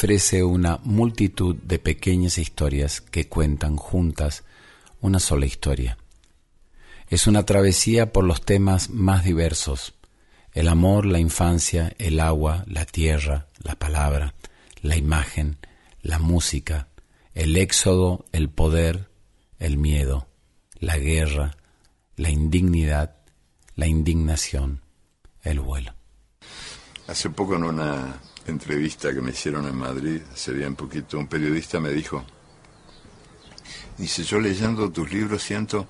Ofrece una multitud de pequeñas historias que cuentan juntas una sola historia. Es una travesía por los temas más diversos, el amor, la infancia, el agua, la tierra, la palabra, la imagen, la música, el éxodo, el poder, el miedo, la guerra, la indignidad, la indignación, el vuelo. Hace poco en una entrevista que me hicieron en Madrid, hace bien poquito, un periodista me dijo, dice, yo leyendo tus libros siento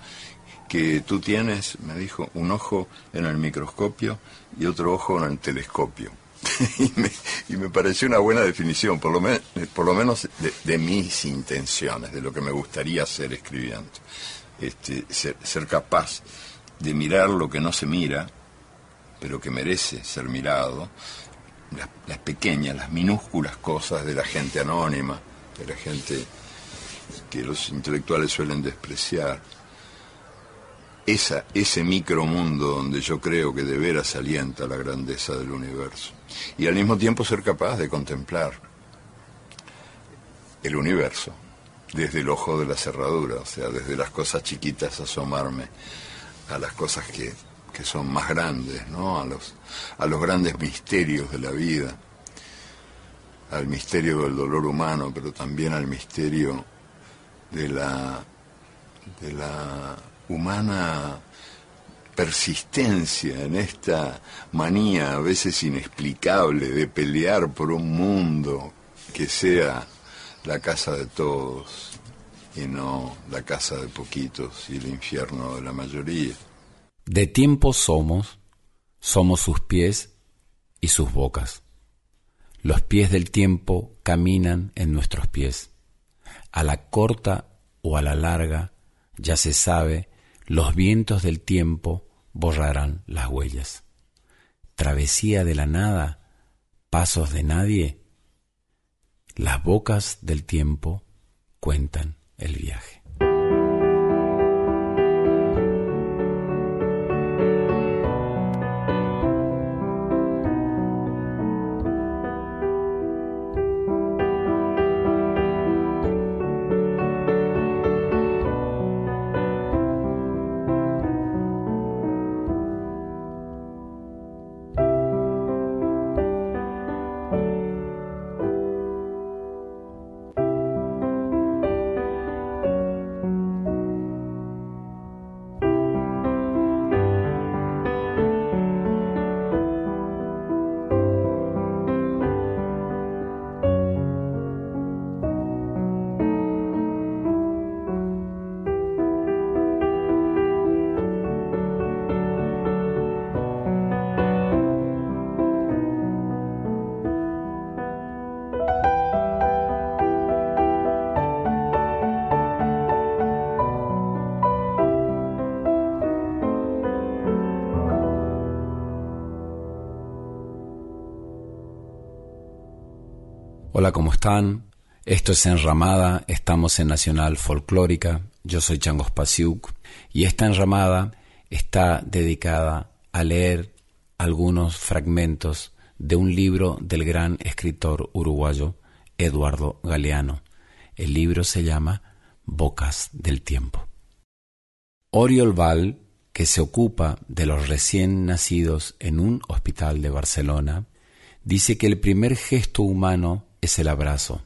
que tú tienes, me dijo, un ojo en el microscopio y otro ojo en el telescopio. y, me, pareció una buena definición, por lo, por lo menos de, mis intenciones, de lo que me gustaría hacer escribiendo. Este, ser, ser capaz de mirar lo que no se mira, pero que merece ser mirado, las, pequeñas, las minúsculas cosas de la gente anónima, de la gente que los intelectuales suelen despreciar. Esa, ese micromundo donde yo creo que de veras alienta la grandeza del universo. Y al mismo tiempo ser capaz de contemplar el universo desde el ojo de la cerradura, o sea, desde las cosas chiquitas asomarme a las cosas que, que son más grandes, ¿no? A los, a los grandes misterios de la vida, al misterio del dolor humano, pero también al misterio de la, de la humana persistencia en esta manía a veces inexplicable de pelear por un mundo que sea la casa de todos y no la casa de poquitos y el infierno de la mayoría. De tiempo somos, somos sus pies y sus bocas. Los pies del tiempo caminan en nuestros pies. A la corta o a la larga, ya se sabe, los vientos del tiempo borrarán las huellas. Travesía de la nada, pasos de nadie. Las bocas del tiempo cuentan el viaje. Hola, ¿cómo están? Esto es Enramada, estamos en Nacional Folclórica, yo soy Changos Pasiuk y esta Enramada está dedicada a leer algunos fragmentos de un libro del gran escritor uruguayo Eduardo Galeano. El libro se llama Bocas del Tiempo. Oriol Val, que se ocupa de los recién nacidos en un hospital de Barcelona, dice que el primer gesto humano es el abrazo.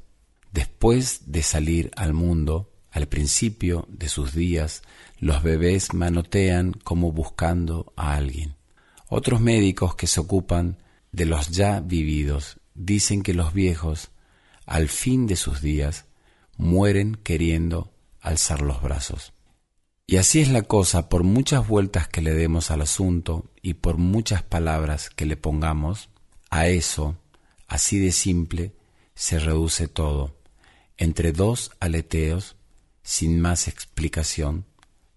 Después de salir al mundo, al principio de sus días, los bebés manotean como buscando a alguien. Otros médicos que se ocupan de los ya vividos dicen que los viejos, al fin de sus días, mueren queriendo alzar los brazos. Y así es la cosa, por muchas vueltas que le demos al asunto y por muchas palabras que le pongamos, a eso, así de simple, se reduce todo. Entre dos aleteos, sin más explicación,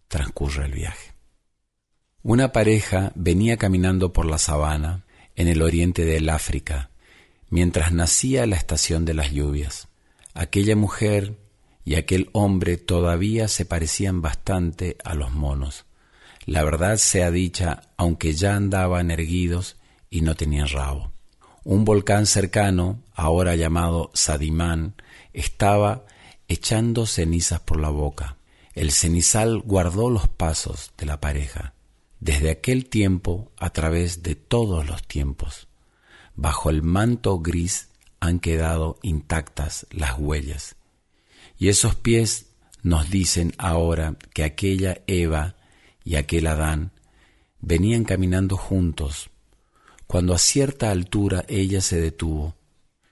transcurre el viaje. Una pareja venía caminando por la sabana en el oriente del África, mientras nacía la estación de las lluvias. Aquella mujer y aquel hombre todavía se parecían bastante a los monos. La verdad sea dicha, aunque ya andaban erguidos y no tenían rabo. Un volcán cercano, ahora llamado Sadimán, estaba echando cenizas por la boca. El cenizal guardó los pasos de la pareja, desde aquel tiempo a través de todos los tiempos. Bajo el manto gris han quedado intactas las huellas. Y esos pies nos dicen ahora que aquella Eva y aquel Adán venían caminando juntos cuando a cierta altura ella se detuvo,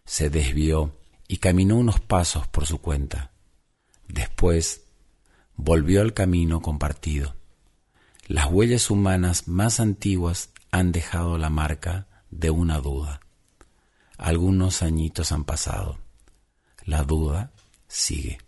se desvió y caminó unos pasos por su cuenta. Después volvió al camino compartido. Las huellas humanas más antiguas han dejado la marca de una duda. Algunos añitos han pasado. La duda sigue.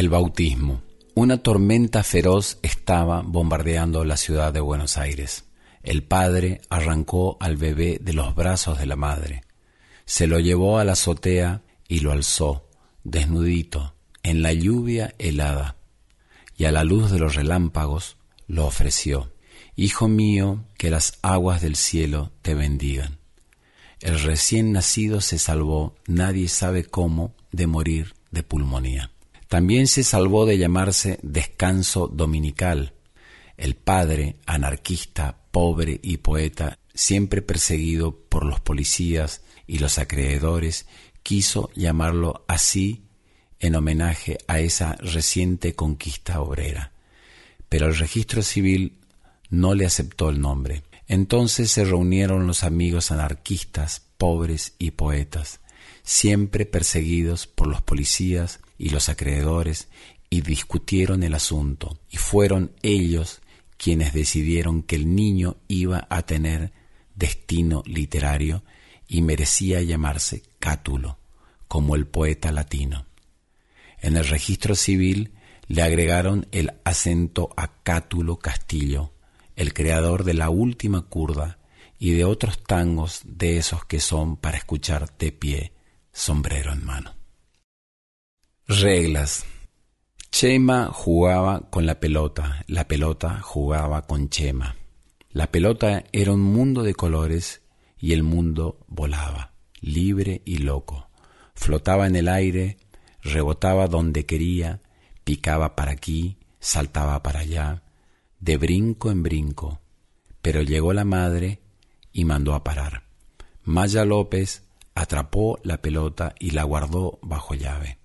El bautismo. Una tormenta feroz estaba bombardeando la ciudad de Buenos Aires. El padre arrancó al bebé de los brazos de la madre, se lo llevó a la azotea y lo alzó, desnudito, en la lluvia helada, y a la luz de los relámpagos lo ofreció. Hijo mío, que las aguas del cielo te bendigan. El recién nacido se salvó, nadie sabe cómo, de morir de pulmonía. También se salvó de llamarse descanso dominical. El padre, anarquista, pobre y poeta, siempre perseguido por los policías y los acreedores, quiso llamarlo así en homenaje a esa reciente conquista obrera. Pero el registro civil no le aceptó el nombre. Entonces se reunieron los amigos anarquistas, pobres y poetas, siempre perseguidos por los policías y los acreedores, y discutieron el asunto, y fueron ellos quienes decidieron que el niño iba a tener destino literario y merecía llamarse Cátulo, como el poeta latino. En el registro civil le agregaron el acento a Cátulo Castillo, el creador de la última curda y de otros tangos de esos que son para escuchar de pie, sombrero en mano. Reglas. Chema jugaba con la pelota, la pelota jugaba con Chema. La pelota era un mundo de colores y el mundo volaba, libre y loco. Flotaba en el aire, rebotaba donde quería, picaba para aquí, saltaba para allá, de brinco en brinco. Pero llegó la madre y mandó a parar. Maya López atrapó la pelota y la guardó bajo llave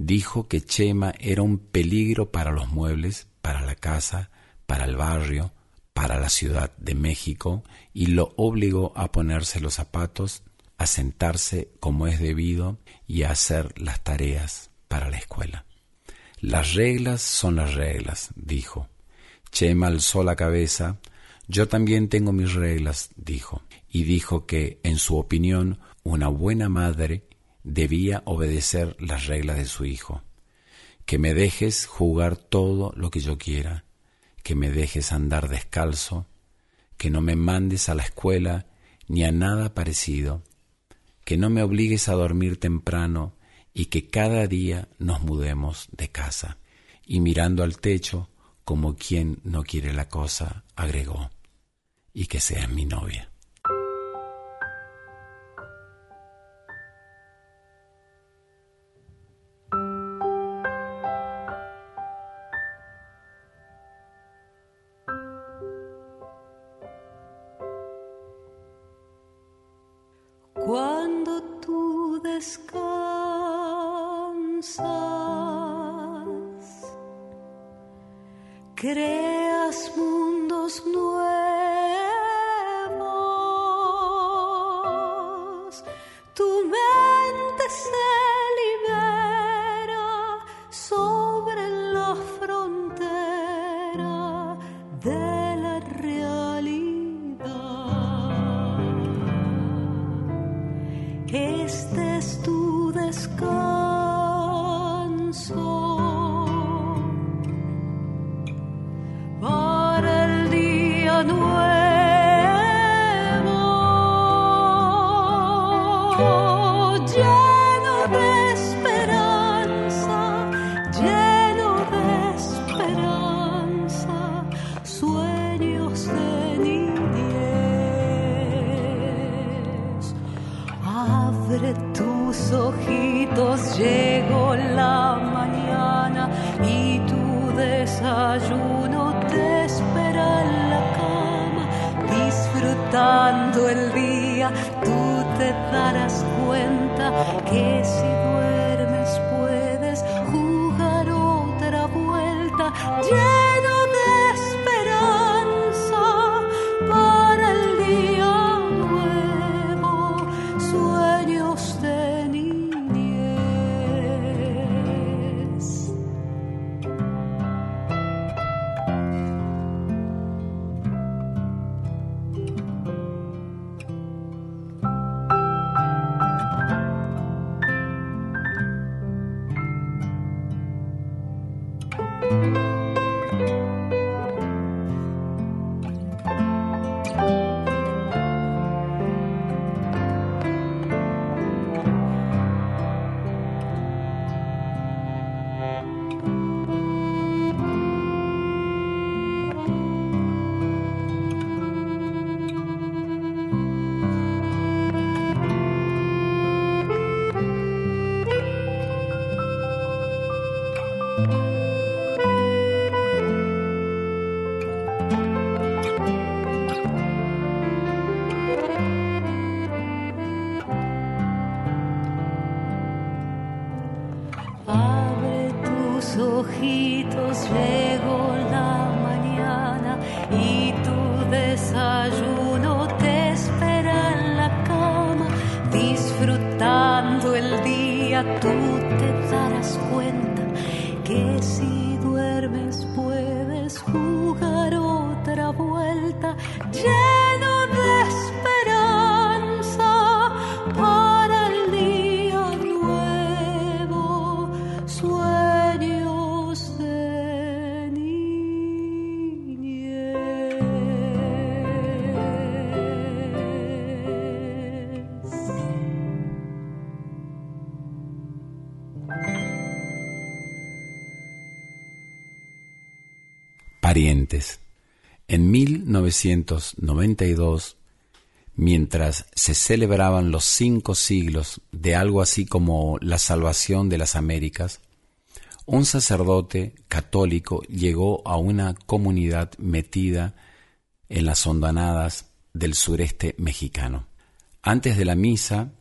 dijo que Chema era un peligro para los muebles, para la casa, para el barrio, para la Ciudad de México y lo obligó a ponerse los zapatos, a sentarse como es debido y a hacer las tareas para la escuela. Las reglas son las reglas, dijo. Chema alzó la cabeza. Yo también tengo mis reglas, dijo, y dijo que, en su opinión, una buena madre debía obedecer las reglas de su hijo. Que me dejes jugar todo lo que yo quiera, que me dejes andar descalzo, que no me mandes a la escuela ni a nada parecido, que no me obligues a dormir temprano y que cada día nos mudemos de casa. Y mirando al techo, como quien no quiere la cosa, agregó, y que seas mi novia. 1992, mientras se celebraban los cinco siglos de algo así como la salvación de las Américas, un sacerdote católico llegó a una comunidad metida en las hondanadas del sureste mexicano. Antes de la misa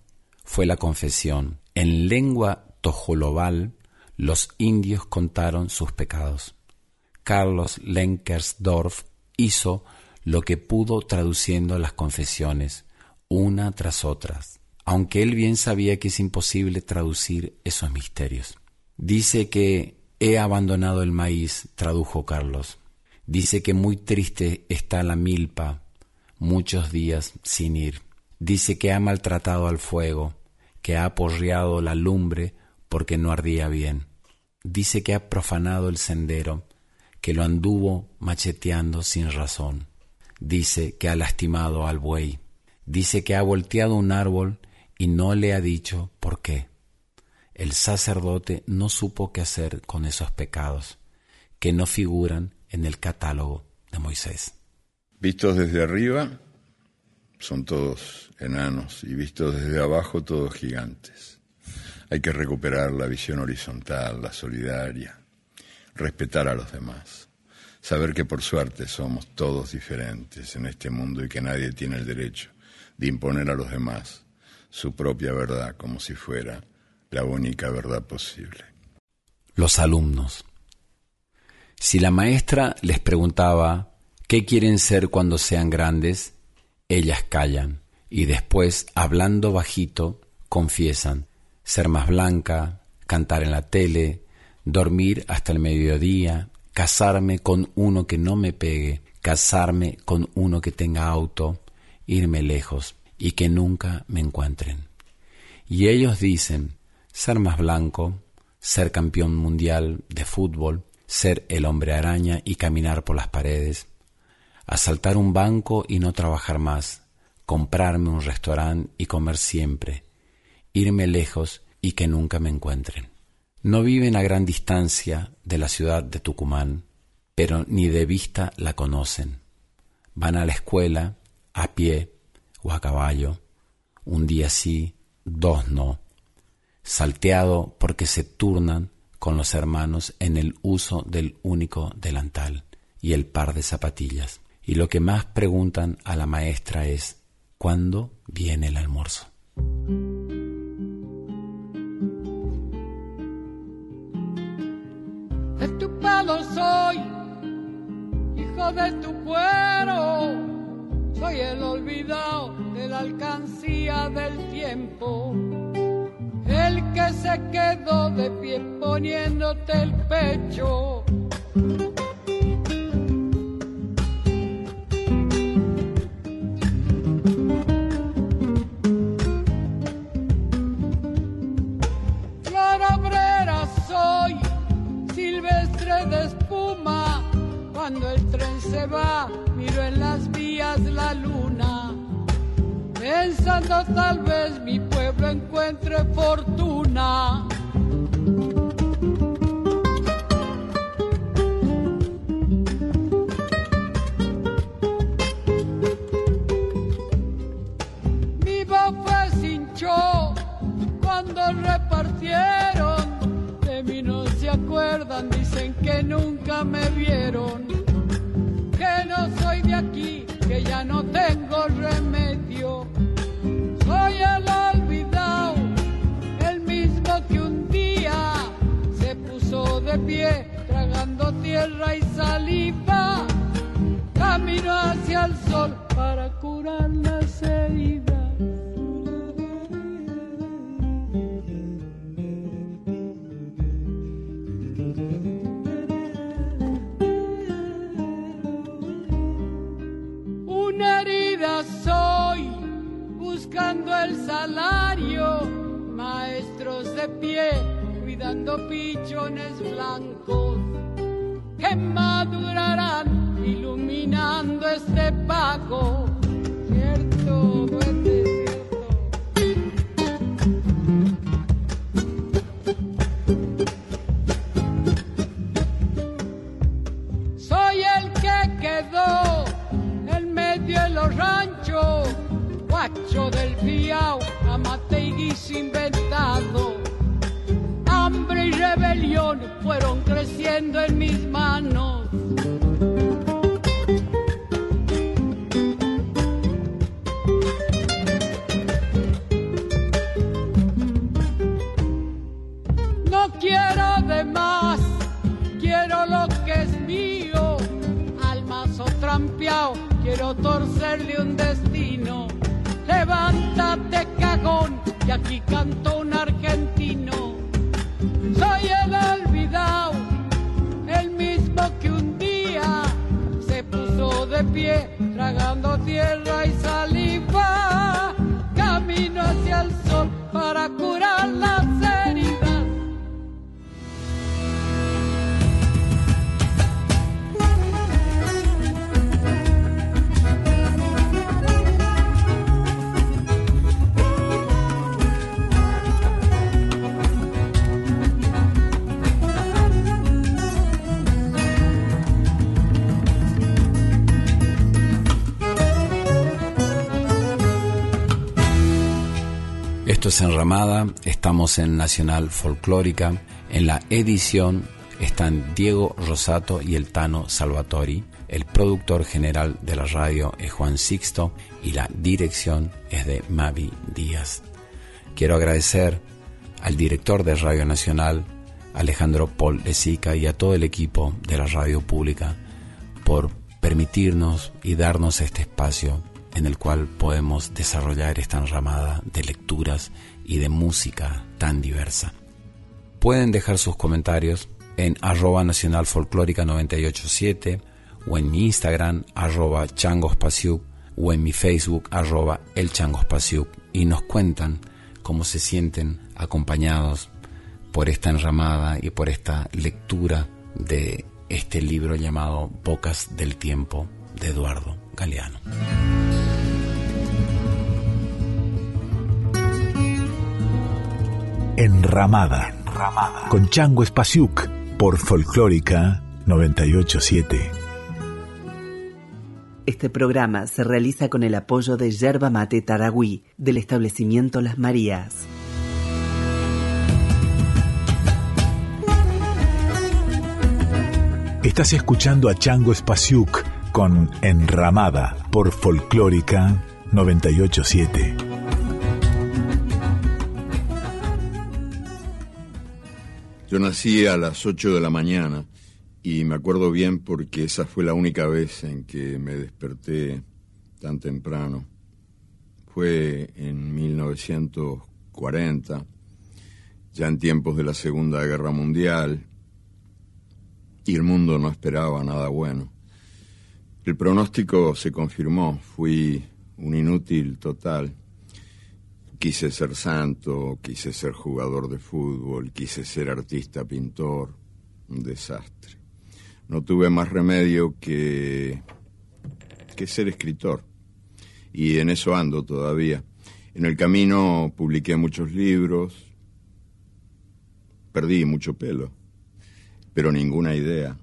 fue la confesión. En lengua tojolobal, los indios contaron sus pecados. Carlos Lenkersdorf hizo lo que pudo traduciendo las confesiones, una tras otras, aunque él bien sabía que es imposible traducir esos misterios. Dice que he abandonado el maíz, tradujo Carlos. Dice que muy triste está la milpa, muchos días sin ir. Dice que ha maltratado al fuego, que ha aporreado la lumbre porque no ardía bien. Dice que ha profanado el sendero, que lo anduvo macheteando sin razón. Dice que ha lastimado al buey. Dice que ha volteado un árbol y no le ha dicho por qué. El sacerdote no supo qué hacer con esos pecados, que no figuran en el catálogo de Moisés. Vistos desde arriba, son todos enanos, y vistos desde abajo, todos gigantes. Hay que recuperar la visión horizontal, la solidaria, respetar a los demás, saber que por suerte somos todos diferentes en este mundo y que nadie tiene el derecho de imponer a los demás su propia verdad como si fuera la única verdad posible. Los alumnos. Si la maestra les preguntaba qué quieren ser cuando sean grandes, ellas callan y después, hablando bajito, confiesan ser más blanca, cantar en la tele, dormir hasta el mediodía, casarme con uno que no me pegue, casarme con uno que tenga auto, irme lejos y que nunca me encuentren. Y ellos dicen ser más blanco, ser campeón mundial de fútbol, ser el hombre araña y caminar por las paredes, asaltar un banco y no trabajar más, comprarme un restaurante y comer siempre, irme lejos y que nunca me encuentren. No viven a gran distancia de la ciudad de Tucumán, pero ni de vista la conocen. Van a la escuela a pie o a caballo, un día sí, dos no, salteado porque se turnan con los hermanos en el uso del único delantal y el par de zapatillas. Y lo que más preguntan a la maestra es ¿cuándo viene el almuerzo? Soy, hijo de tu cuero, soy el olvidado de la alcancía del tiempo, el que se quedó de pie poniéndote el pecho. Se va, miro en las vías la luna. Pensando tal vez mi pueblo encuentre fortuna. Mi bofe se hinchó cuando repartieron. De mí no se acuerdan, dicen que nunca me vieron. Que ya no tengo remedio. Soy el olvidado, el mismo que un día se puso de pie, tragando tierra y saliva. Camino hacia el sol para curar las heridas. Salario, maestros de pie, cuidando pichones blancos que madurarán iluminando este pago. Cierto, duende, guacho del fiao, amate y guiso inventado. Hambre y rebelión fueron creciendo en mis manos. No quiero de más, quiero lo que es mío. Al mazo trampeado, quiero torcerle un destino. Levántate, cagón, y aquí cantó un argentino. Soy el olvidado, el mismo que un día se puso de pie, tragando tierra y saliva. Camino hacia el sol para curar las heridas. Esto es Enramada, estamos en Nacional Folclórica. En la edición están Diego Rosato y el Tano Salvatori. El productor general de la radio es Juan Sixto y la dirección es de Mavi Díaz. Quiero agradecer al director de Radio Nacional, Alejandro Paul Lezica, y a todo el equipo de la radio pública por permitirnos y darnos este espacio en el cual podemos desarrollar esta enramada de lecturas y de música tan diversa. Pueden dejar sus comentarios en arroba nacional folclórica 987 o en mi Instagram arroba changospasiuk o en mi Facebook arroba el y nos cuentan cómo se sienten acompañados por esta enramada y por esta lectura de este libro llamado Bocas del Tiempo de Eduardo Galeano. Enramada, con Chango Espasiuk por Folclórica 987. Este programa se realiza con el apoyo de Yerba Mate Taragüí del establecimiento Las Marías. Estás escuchando a Chango Espasiuk con Enramada por Folclórica 987. Yo nací a las 8 de la mañana y me acuerdo bien porque esa fue la única vez en que me desperté tan temprano. Fue en 1940, ya en tiempos de la Segunda Guerra Mundial, y el mundo no esperaba nada bueno. El pronóstico se confirmó, fui un inútil total. Quise ser santo, quise ser jugador de fútbol, quise ser artista, pintor, un desastre. No tuve más remedio que, que ser escritor. Y en eso ando todavía. En el camino publiqué muchos libros, perdí mucho pelo, pero ninguna idea.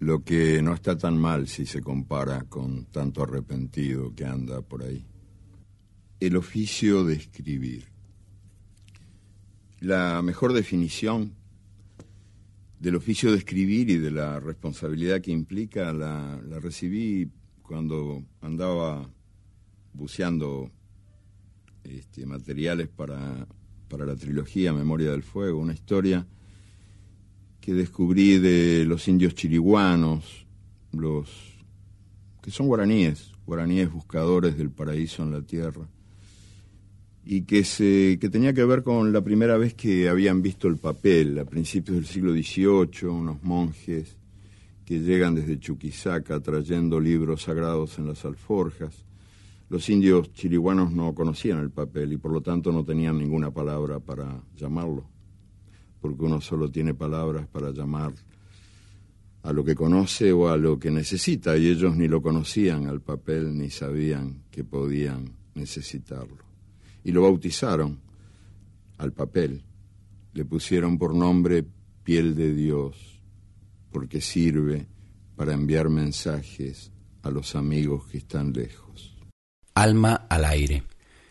Lo que no está tan mal si se compara con tanto arrepentido que anda por ahí el oficio de escribir. La mejor definición del oficio de escribir y de la responsabilidad que implica la, recibí cuando andaba buceando este, materiales para, para la trilogía Memoria del Fuego, una historia que descubrí de los indios chiriguanos, los que son guaraníes, guaraníes buscadores del paraíso en la tierra y que, se, que tenía que ver con la primera vez que habían visto el papel, a principios del siglo XVIII, unos monjes que llegan desde Chuquisaca trayendo libros sagrados en las alforjas. Los indios chiriguanos no conocían el papel y por lo tanto no tenían ninguna palabra para llamarlo, porque uno solo tiene palabras para llamar a lo que conoce o a lo que necesita, y ellos ni lo conocían al papel ni sabían que podían necesitarlo. Y lo bautizaron al papel, le pusieron por nombre piel de Dios, porque sirve para enviar mensajes a los amigos que están lejos. Alma al aire.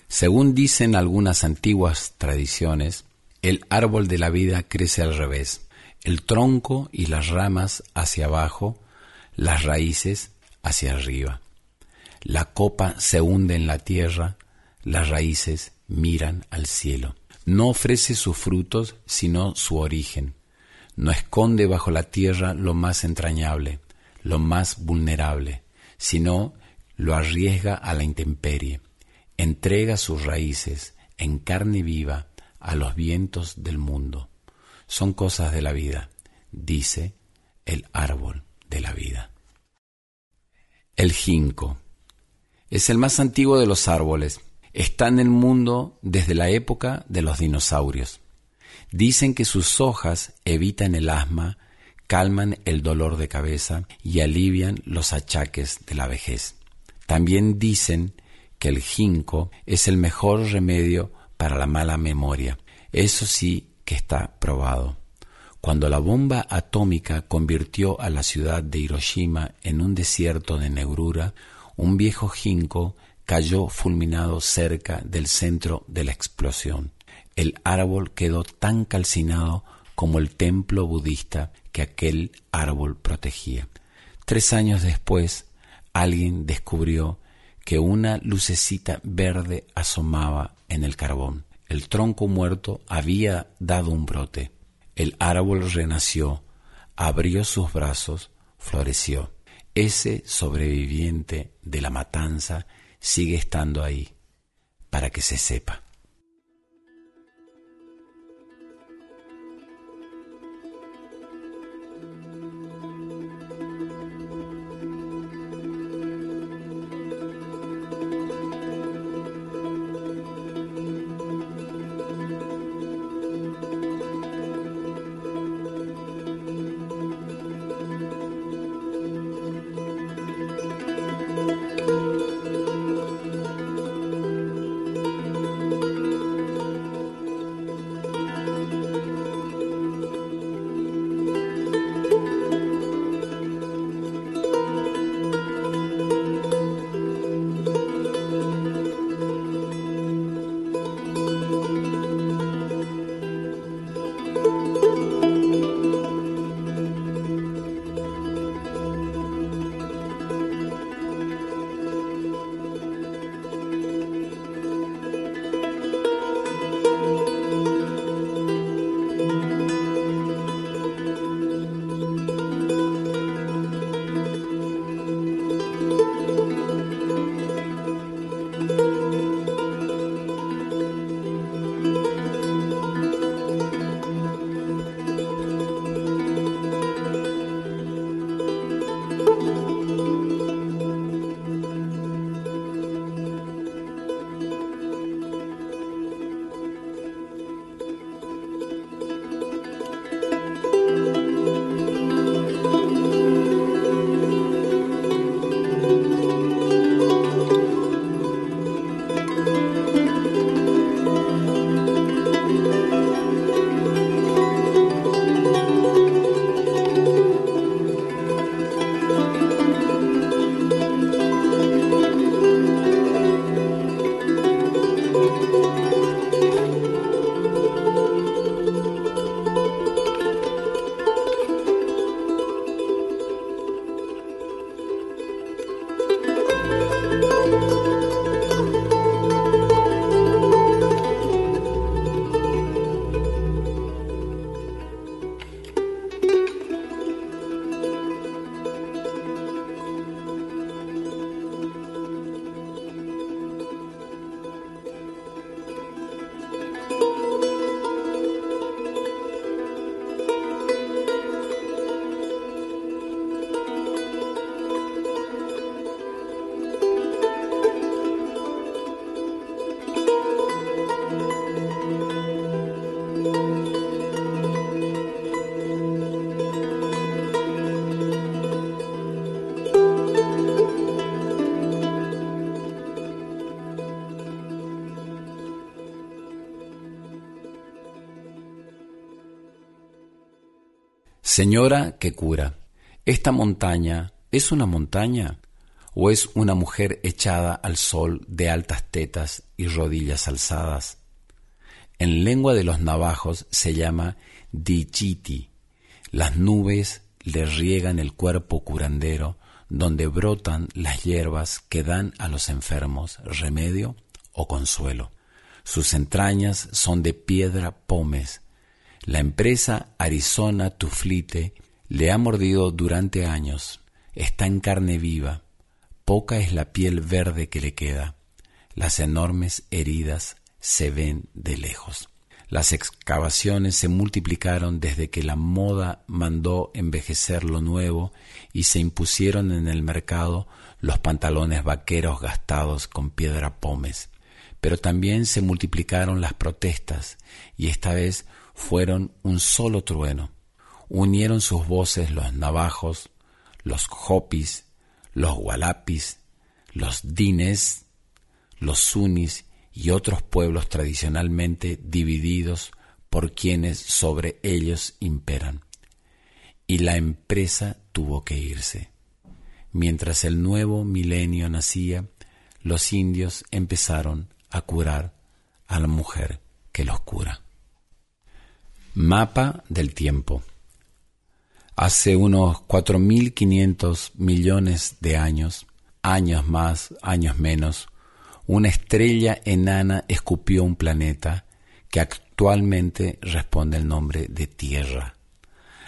Según dicen algunas antiguas tradiciones, el árbol de la vida crece al revés, el tronco y las ramas hacia abajo, las raíces hacia arriba. La copa se hunde en la tierra, las raíces miran al cielo. No ofrece sus frutos, sino su origen. No esconde bajo la tierra lo más entrañable, lo más vulnerable, sino lo arriesga a la intemperie, entrega sus raíces en carne viva a los vientos del mundo. Son cosas de la vida, dice el árbol de la vida. El jinco es el más antiguo de los árboles. Está en el mundo desde la época de los dinosaurios. Dicen que sus hojas evitan el asma, calman el dolor de cabeza y alivian los achaques de la vejez. También dicen que el ginkgo es el mejor remedio para la mala memoria. Eso sí que está probado. Cuando la bomba atómica convirtió a la ciudad de Hiroshima en un desierto de negrura, un viejo ginkgo cayó fulminado cerca del centro de la explosión. El árbol quedó tan calcinado como el templo budista que aquel árbol protegía. Tres años después, alguien descubrió que una lucecita verde asomaba en el carbón. El tronco muerto había dado un brote. El árbol renació, abrió sus brazos, floreció. Ese sobreviviente de la matanza sigue estando ahí, para que se sepa. Señora que cura, ¿esta montaña es una montaña o es una mujer echada al sol de altas tetas y rodillas alzadas? En lengua de los navajos se llama dichiti. Las nubes le riegan el cuerpo curandero donde brotan las hierbas que dan a los enfermos remedio o consuelo. Sus entrañas son de piedra pómez, la empresa Arizona Tuflite le ha mordido durante años. Está en carne viva. Poca es la piel verde que le queda. Las enormes heridas se ven de lejos. Las excavaciones se multiplicaron desde que la moda mandó envejecer lo nuevo y se impusieron en el mercado los pantalones vaqueros gastados con piedra pómez. Pero también se multiplicaron las protestas y esta vez fueron un solo trueno. Unieron sus voces los navajos, los hopis, los gualapis, los dines, los sunis y otros pueblos tradicionalmente divididos por quienes sobre ellos imperan. Y la empresa tuvo que irse. Mientras el nuevo milenio nacía, los indios empezaron a curar a la mujer que los cura. Mapa del tiempo. Hace unos 4.500 millones de años, años más, años menos, una estrella enana escupió un planeta que actualmente responde el nombre de Tierra.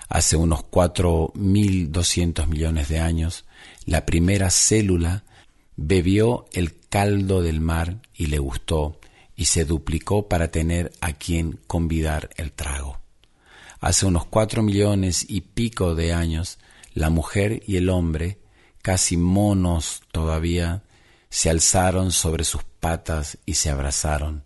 Hace unos 4.200 millones de años, la primera célula bebió el caldo del mar y le gustó y se duplicó para tener a quien convidar el trago. Hace unos cuatro millones y pico de años, la mujer y el hombre, casi monos todavía, se alzaron sobre sus patas y se abrazaron,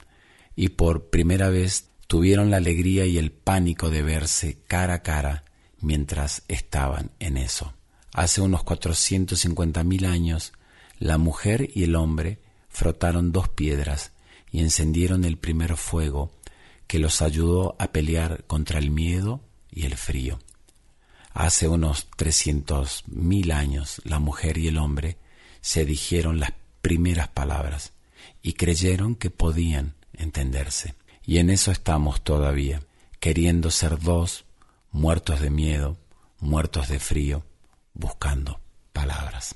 y por primera vez tuvieron la alegría y el pánico de verse cara a cara mientras estaban en eso. Hace unos cuatrocientos cincuenta mil años, la mujer y el hombre frotaron dos piedras y encendieron el primer fuego que los ayudó a pelear contra el miedo y el frío. Hace unos trescientos mil años la mujer y el hombre se dijeron las primeras palabras y creyeron que podían entenderse. Y en eso estamos todavía, queriendo ser dos, muertos de miedo, muertos de frío, buscando palabras.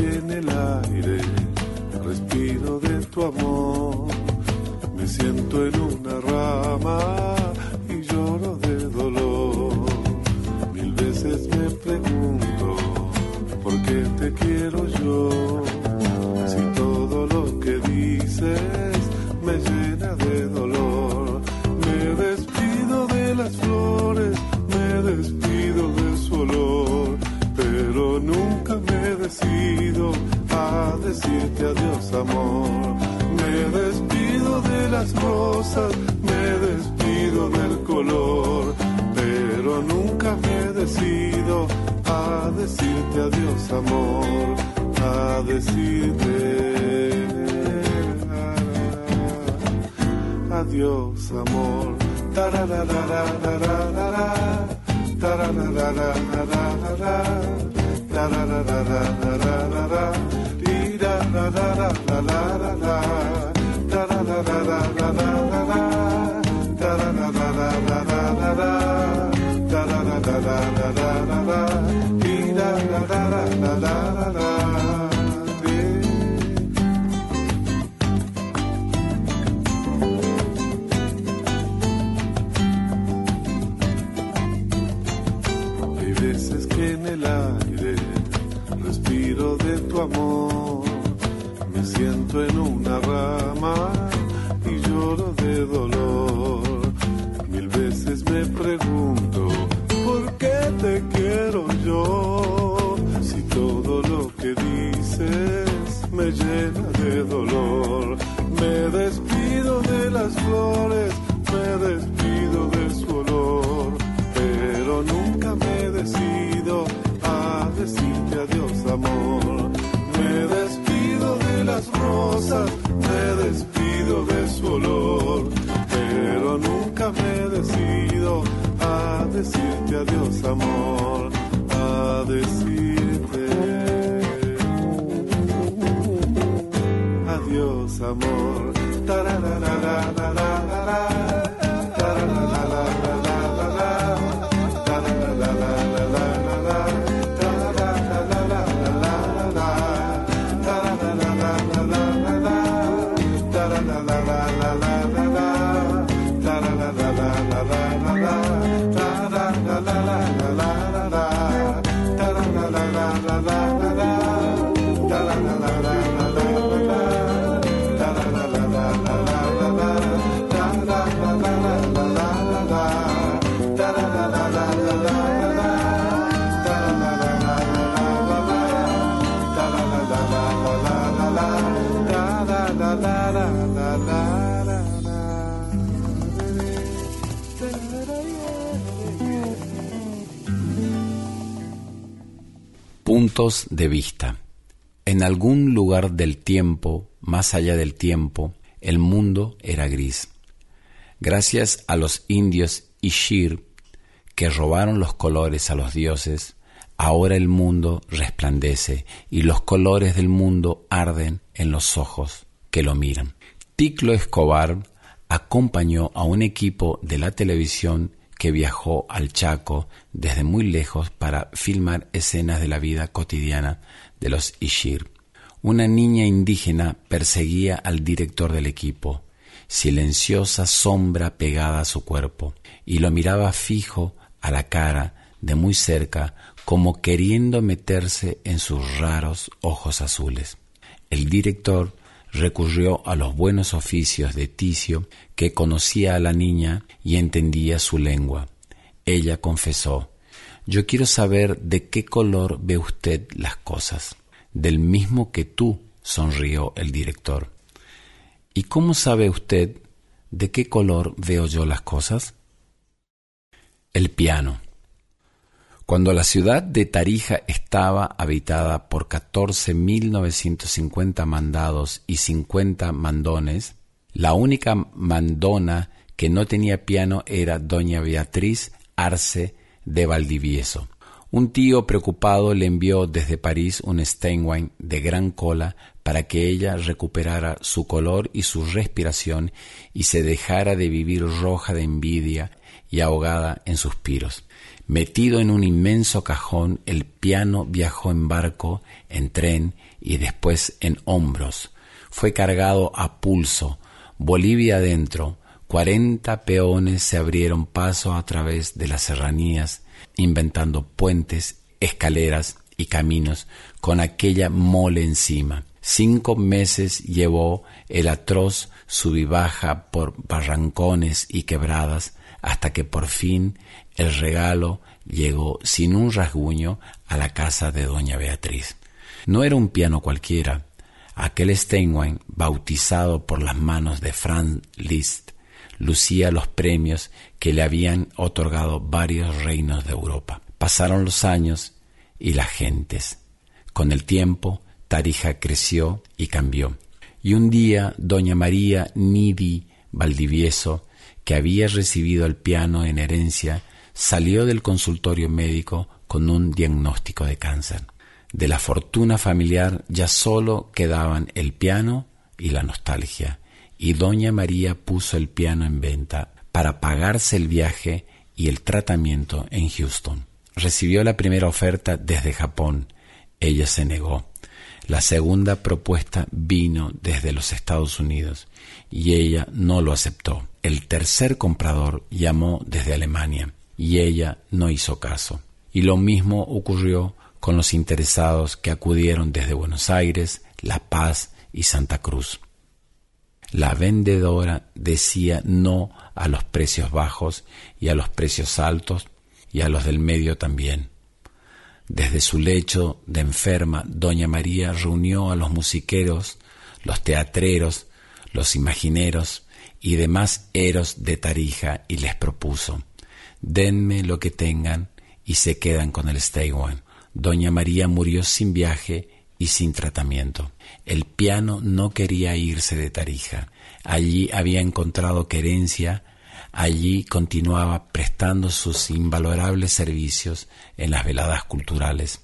En el aire respiro de tu amor. Me siento en una rama decirte adiós amor. Me despido de las rosas, me despido del color, pero nunca me decido a decirte adiós amor, a decirte adiós amor. Hay veces que en el aire respiro de tu amor la en una rama y lloro de dolor. Mil veces me pregunto, ¿por qué te quiero yo? Si todo lo que dices me llena de dolor. Me despido de las flores, me despido de su olor, pero nunca me decido a decirte adiós amor, a decirte adiós amor. Tararara. De vista. En algún lugar del tiempo, más allá del tiempo, el mundo era gris. Gracias a los indios Ishir, que robaron los colores a los dioses, ahora el mundo resplandece y los colores del mundo arden en los ojos que lo miran. Ticlo Escobar acompañó a un equipo de la televisión que viajó al Chaco desde muy lejos para filmar escenas de la vida cotidiana de los Ishir. Una niña indígena perseguía al director del equipo, silenciosa sombra pegada a su cuerpo, y lo miraba fijo a la cara de muy cerca como queriendo meterse en sus raros ojos azules. El director recurrió a los buenos oficios de Ticio, que conocía a la niña y entendía su lengua. Ella confesó, Yo quiero saber de qué color ve usted las cosas. Del mismo que tú, sonrió el director. ¿Y cómo sabe usted de qué color veo yo las cosas? El piano. Cuando la ciudad de Tarija estaba habitada por 14.950 mandados y 50 mandones, la única mandona que no tenía piano era doña Beatriz Arce de Valdivieso. Un tío preocupado le envió desde París un Steinway de gran cola para que ella recuperara su color y su respiración y se dejara de vivir roja de envidia y ahogada en suspiros. Metido en un inmenso cajón, el piano viajó en barco, en tren y después en hombros. Fue cargado a pulso, Bolivia adentro, cuarenta peones se abrieron paso a través de las serranías, inventando puentes, escaleras y caminos con aquella mole encima. Cinco meses llevó el atroz subibaja por barrancones y quebradas hasta que por fin el regalo llegó sin un rasguño a la casa de doña Beatriz. No era un piano cualquiera. Aquel Steinway, bautizado por las manos de Franz Liszt, lucía los premios que le habían otorgado varios reinos de Europa. Pasaron los años y las gentes. Con el tiempo, Tarija creció y cambió. Y un día, doña María Nidi Valdivieso, que había recibido el piano en herencia, salió del consultorio médico con un diagnóstico de cáncer. De la fortuna familiar ya solo quedaban el piano y la nostalgia, y doña María puso el piano en venta para pagarse el viaje y el tratamiento en Houston. Recibió la primera oferta desde Japón. Ella se negó. La segunda propuesta vino desde los Estados Unidos y ella no lo aceptó. El tercer comprador llamó desde Alemania y ella no hizo caso. Y lo mismo ocurrió con los interesados que acudieron desde Buenos Aires, La Paz y Santa Cruz. La vendedora decía no a los precios bajos y a los precios altos y a los del medio también. Desde su lecho de enferma, doña María reunió a los musiqueros, los teatreros, los imagineros y demás eros de Tarija y les propuso denme lo que tengan y se quedan con el One. Doña María murió sin viaje y sin tratamiento. El piano no quería irse de Tarija. Allí había encontrado querencia, Allí continuaba prestando sus invalorables servicios en las veladas culturales,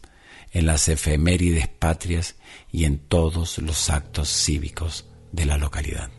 en las efemérides patrias y en todos los actos cívicos de la localidad.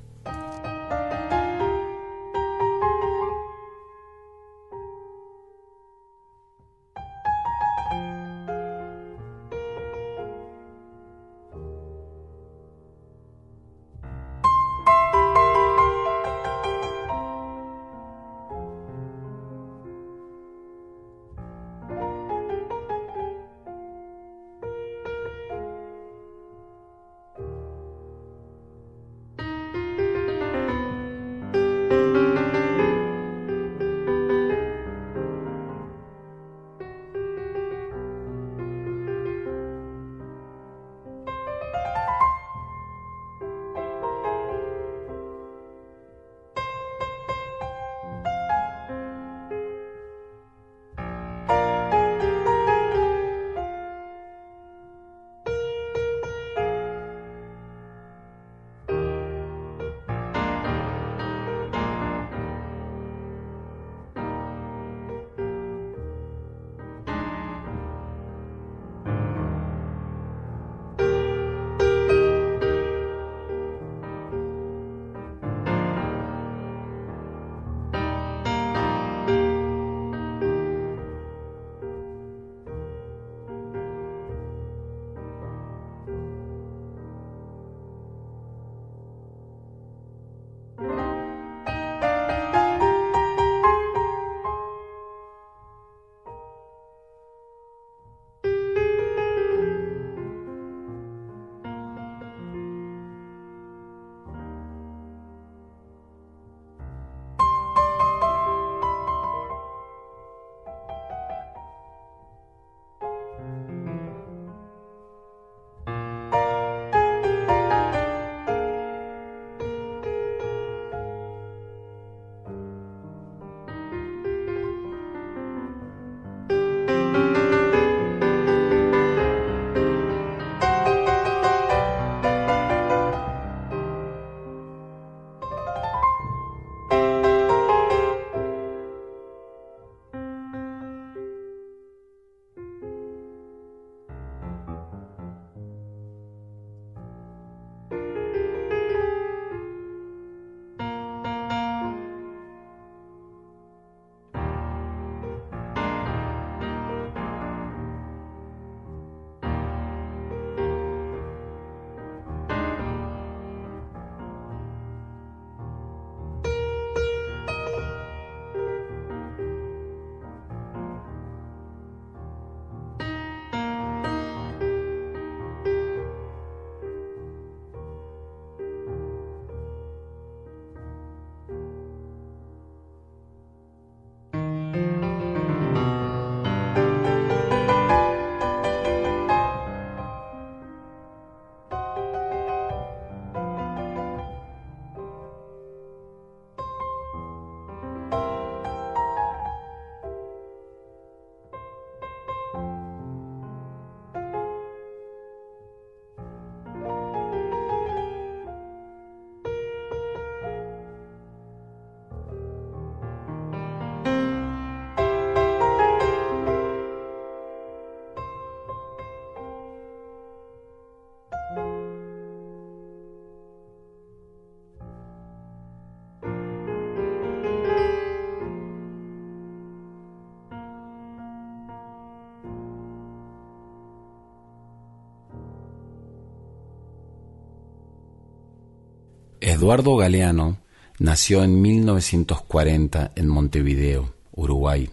Eduardo Galeano nació en 1940 en Montevideo, Uruguay,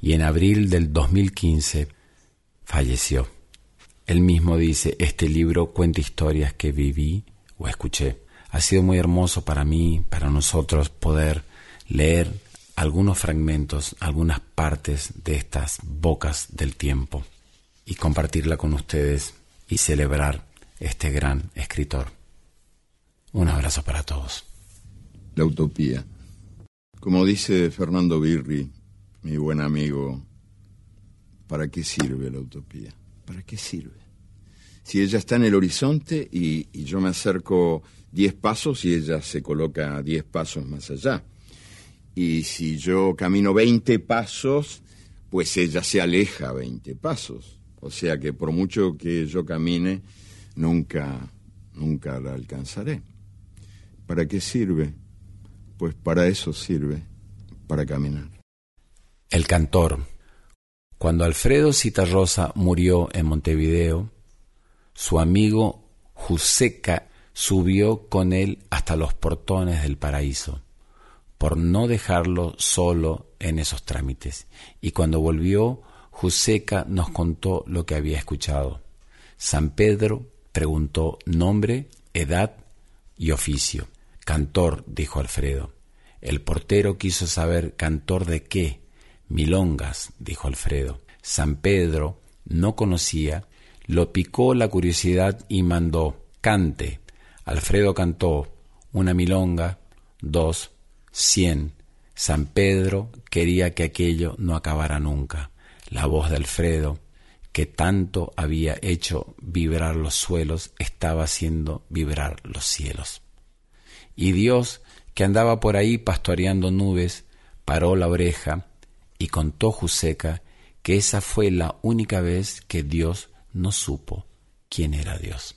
y en abril del 2015 falleció. Él mismo dice, este libro cuenta historias que viví o escuché. Ha sido muy hermoso para mí, para nosotros, poder leer algunos fragmentos, algunas partes de estas bocas del tiempo y compartirla con ustedes y celebrar este gran escritor. Un abrazo para todos. La utopía. Como dice Fernando Birri, mi buen amigo, ¿para qué sirve la utopía? ¿Para qué sirve? Si ella está en el horizonte y, yo me acerco diez pasos y ella se coloca diez pasos más allá. Y si yo camino 20 pasos, pues ella se aleja 20 pasos. O sea que por mucho que yo camine, nunca, nunca la alcanzaré. ¿Para qué sirve? Pues para eso sirve, para caminar. El cantor. Cuando Alfredo Citarrosa murió en Montevideo, su amigo Juseca subió con él hasta los portones del paraíso, por no dejarlo solo en esos trámites. Y cuando volvió, Juseca nos contó lo que había escuchado. San Pedro preguntó nombre, edad y oficio. Cantor, dijo Alfredo. El portero quiso saber cantor de qué. Milongas, dijo Alfredo. San Pedro no conocía, lo picó la curiosidad y mandó cante. Alfredo cantó una milonga, dos, cien. San Pedro quería que aquello no acabara nunca. La voz de Alfredo, que tanto había hecho vibrar los suelos, estaba haciendo vibrar los cielos. Y Dios, que andaba por ahí pastoreando nubes, paró la oreja y contó Juseca que esa fue la única vez que Dios no supo quién era Dios.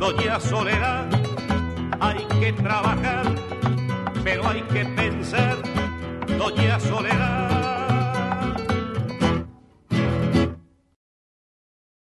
doña Soledad, hay que trabajar, pero hay que pensar, doña Soledad.